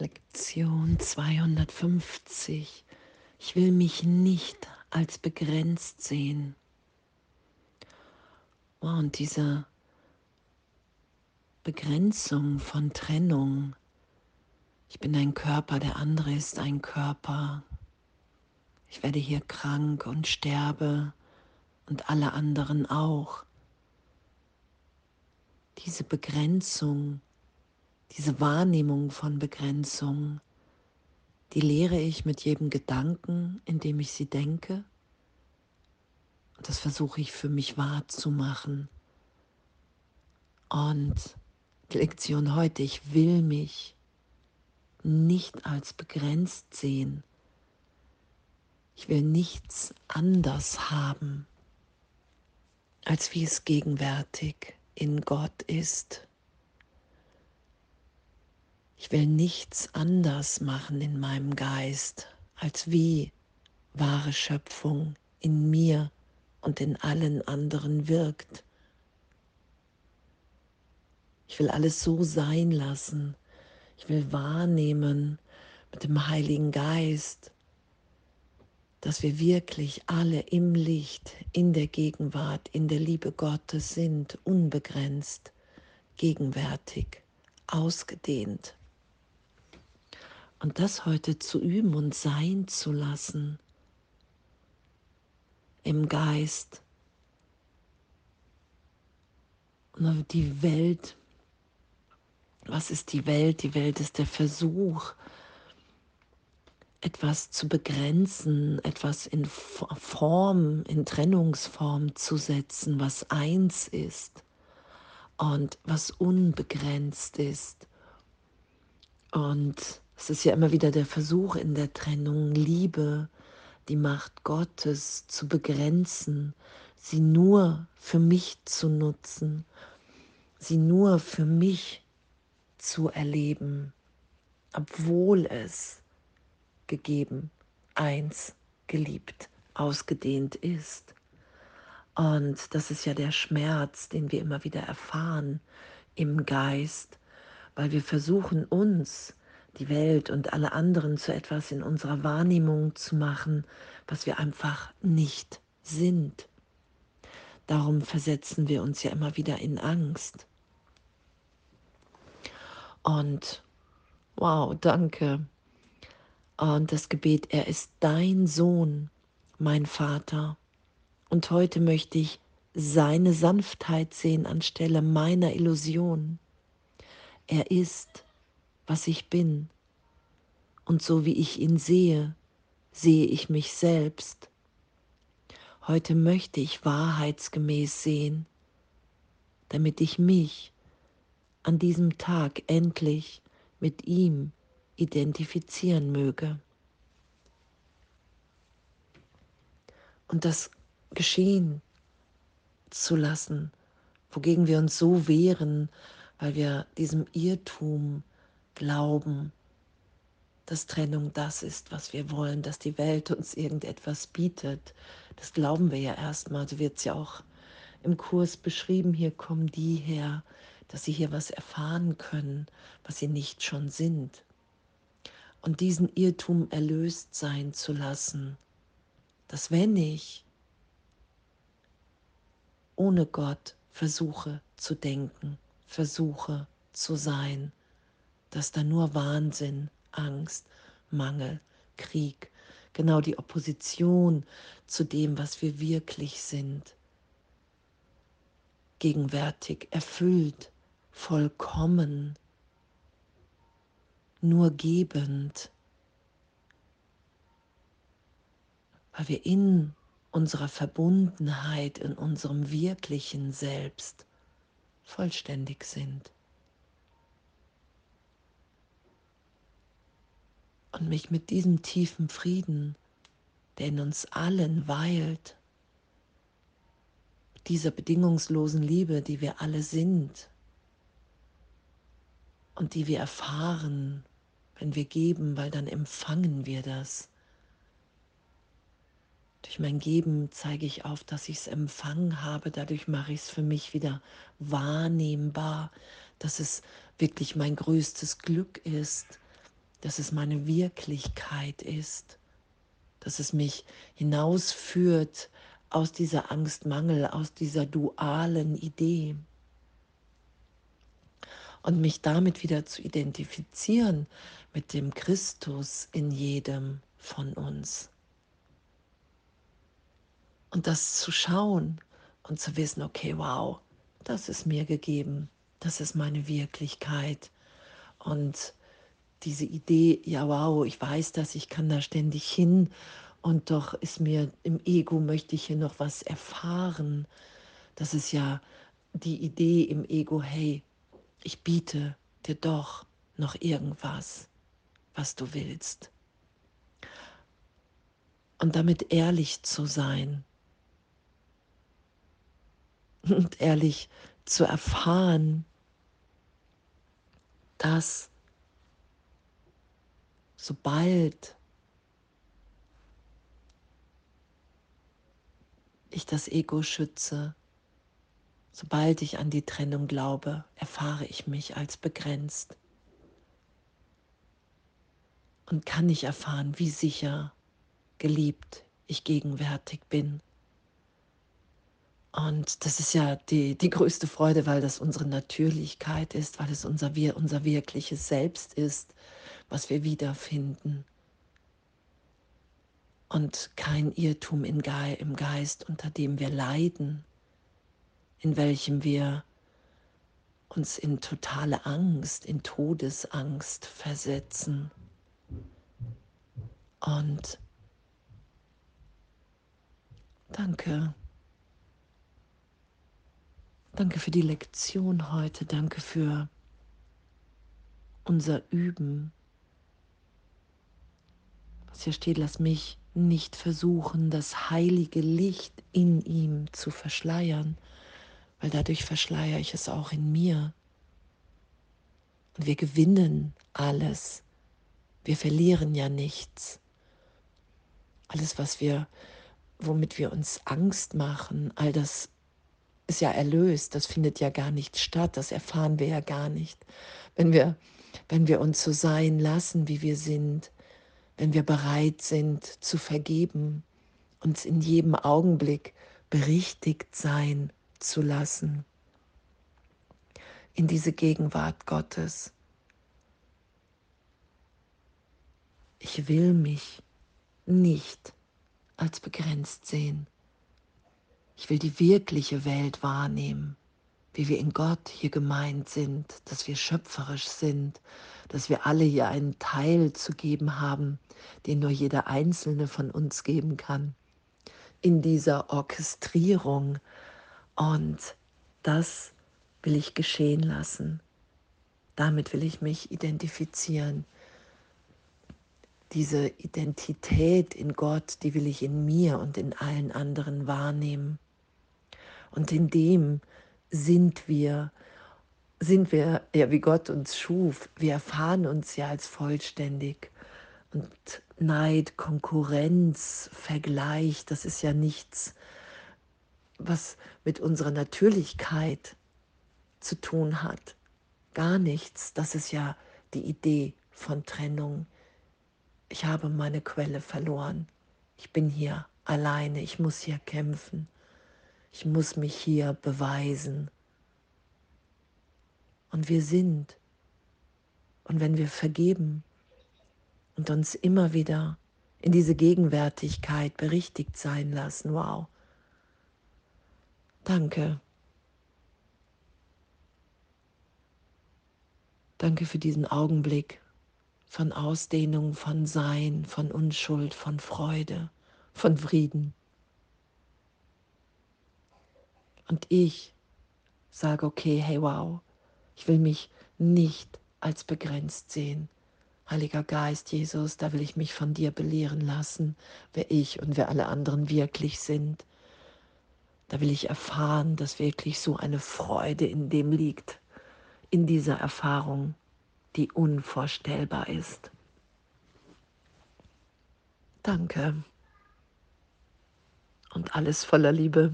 Lektion 250. Ich will mich nicht als begrenzt sehen. Oh, und diese Begrenzung von Trennung. Ich bin ein Körper, der andere ist ein Körper. Ich werde hier krank und sterbe und alle anderen auch. Diese Begrenzung diese Wahrnehmung von Begrenzung, die lehre ich mit jedem Gedanken, indem ich sie denke. Und das versuche ich für mich wahrzumachen. Und die Lektion heute, ich will mich nicht als begrenzt sehen. Ich will nichts anders haben, als wie es gegenwärtig in Gott ist. Ich will nichts anders machen in meinem Geist, als wie wahre Schöpfung in mir und in allen anderen wirkt. Ich will alles so sein lassen. Ich will wahrnehmen mit dem Heiligen Geist, dass wir wirklich alle im Licht, in der Gegenwart, in der Liebe Gottes sind, unbegrenzt, gegenwärtig, ausgedehnt. Und das heute zu üben und sein zu lassen im Geist. Und die Welt, was ist die Welt? Die Welt ist der Versuch, etwas zu begrenzen, etwas in Form, in Trennungsform zu setzen, was eins ist und was unbegrenzt ist. Und es ist ja immer wieder der Versuch in der Trennung, Liebe, die Macht Gottes zu begrenzen, sie nur für mich zu nutzen, sie nur für mich zu erleben, obwohl es gegeben, eins, geliebt, ausgedehnt ist. Und das ist ja der Schmerz, den wir immer wieder erfahren im Geist, weil wir versuchen uns die Welt und alle anderen zu etwas in unserer Wahrnehmung zu machen, was wir einfach nicht sind. Darum versetzen wir uns ja immer wieder in Angst. Und wow, danke. Und das Gebet, er ist dein Sohn, mein Vater. Und heute möchte ich seine Sanftheit sehen anstelle meiner Illusion. Er ist was ich bin. Und so wie ich ihn sehe, sehe ich mich selbst. Heute möchte ich wahrheitsgemäß sehen, damit ich mich an diesem Tag endlich mit ihm identifizieren möge. Und das geschehen zu lassen, wogegen wir uns so wehren, weil wir diesem Irrtum glauben, dass Trennung das ist, was wir wollen, dass die Welt uns irgendetwas bietet. Das glauben wir ja erstmal. So wird es ja auch im Kurs beschrieben. Hier kommen die her, dass sie hier was erfahren können, was sie nicht schon sind. Und diesen Irrtum erlöst sein zu lassen, dass wenn ich ohne Gott versuche zu denken, versuche zu sein, dass da nur Wahnsinn, Angst, Mangel, Krieg, genau die Opposition zu dem, was wir wirklich sind, gegenwärtig, erfüllt, vollkommen, nur gebend, weil wir in unserer Verbundenheit, in unserem wirklichen Selbst vollständig sind. Und mich mit diesem tiefen Frieden, der in uns allen weilt, dieser bedingungslosen Liebe, die wir alle sind und die wir erfahren, wenn wir geben, weil dann empfangen wir das. Durch mein Geben zeige ich auf, dass ich es empfangen habe. Dadurch mache ich es für mich wieder wahrnehmbar, dass es wirklich mein größtes Glück ist, dass es meine Wirklichkeit ist, dass es mich hinausführt aus dieser Angstmangel, aus dieser dualen Idee und mich damit wieder zu identifizieren mit dem Christus in jedem von uns. Und das zu schauen und zu wissen, okay, wow, das ist mir gegeben, das ist meine Wirklichkeit. Und diese Idee, ja, wow, ich weiß das, ich kann da ständig hin und doch ist mir im Ego, möchte ich hier noch was erfahren. Das ist ja die Idee im Ego, hey, ich biete dir doch noch irgendwas, was du willst. Und damit ehrlich zu sein und ehrlich zu erfahren, dass sobald ich das Ego schütze, sobald ich an die Trennung glaube, erfahre ich mich als begrenzt und kann nicht erfahren, wie sicher, geliebt ich gegenwärtig bin. Und das ist ja die, die größte Freude, weil das unsere Natürlichkeit ist, weil es unser, unser wirkliches Selbst ist, was wir wiederfinden. Und kein Irrtum im Geist, unter dem wir leiden, in welchem wir uns in totale Angst, in Todesangst versetzen. Und danke. Danke für die Lektion heute. Danke für unser Üben was hier steht, lass mich nicht versuchen, das heilige Licht in ihm zu verschleiern, weil dadurch verschleiere ich es auch in mir. Und wir gewinnen alles. Wir verlieren ja nichts. Alles, was wir, womit wir uns Angst machen, all das ist ja erlöst, das findet ja gar nicht statt, das erfahren wir ja gar nicht. Wenn wir, wenn wir uns so sein lassen, wie wir sind, wenn wir bereit sind zu vergeben, uns in jedem Augenblick berichtigt sein zu lassen, in diese Gegenwart Gottes. Ich will mich nicht als begrenzt sehen. Ich will die wirkliche Welt wahrnehmen wie wir in Gott hier gemeint sind, dass wir schöpferisch sind, dass wir alle hier einen Teil zu geben haben, den nur jeder einzelne von uns geben kann, in dieser Orchestrierung. Und das will ich geschehen lassen. Damit will ich mich identifizieren. Diese Identität in Gott, die will ich in mir und in allen anderen wahrnehmen. Und in dem sind wir, sind wir ja wie Gott uns schuf. Wir erfahren uns ja als vollständig. Und Neid, Konkurrenz, Vergleich, das ist ja nichts, was mit unserer Natürlichkeit zu tun hat. Gar nichts. Das ist ja die Idee von Trennung. Ich habe meine Quelle verloren. Ich bin hier alleine. Ich muss hier kämpfen. Ich muss mich hier beweisen. Und wir sind. Und wenn wir vergeben und uns immer wieder in diese Gegenwärtigkeit berichtigt sein lassen, wow. Danke. Danke für diesen Augenblick von Ausdehnung, von Sein, von Unschuld, von Freude, von Frieden. Und ich sage, okay, hey, wow, ich will mich nicht als begrenzt sehen. Heiliger Geist, Jesus, da will ich mich von dir belehren lassen, wer ich und wer alle anderen wirklich sind. Da will ich erfahren, dass wirklich so eine Freude in dem liegt, in dieser Erfahrung, die unvorstellbar ist. Danke. Und alles voller Liebe.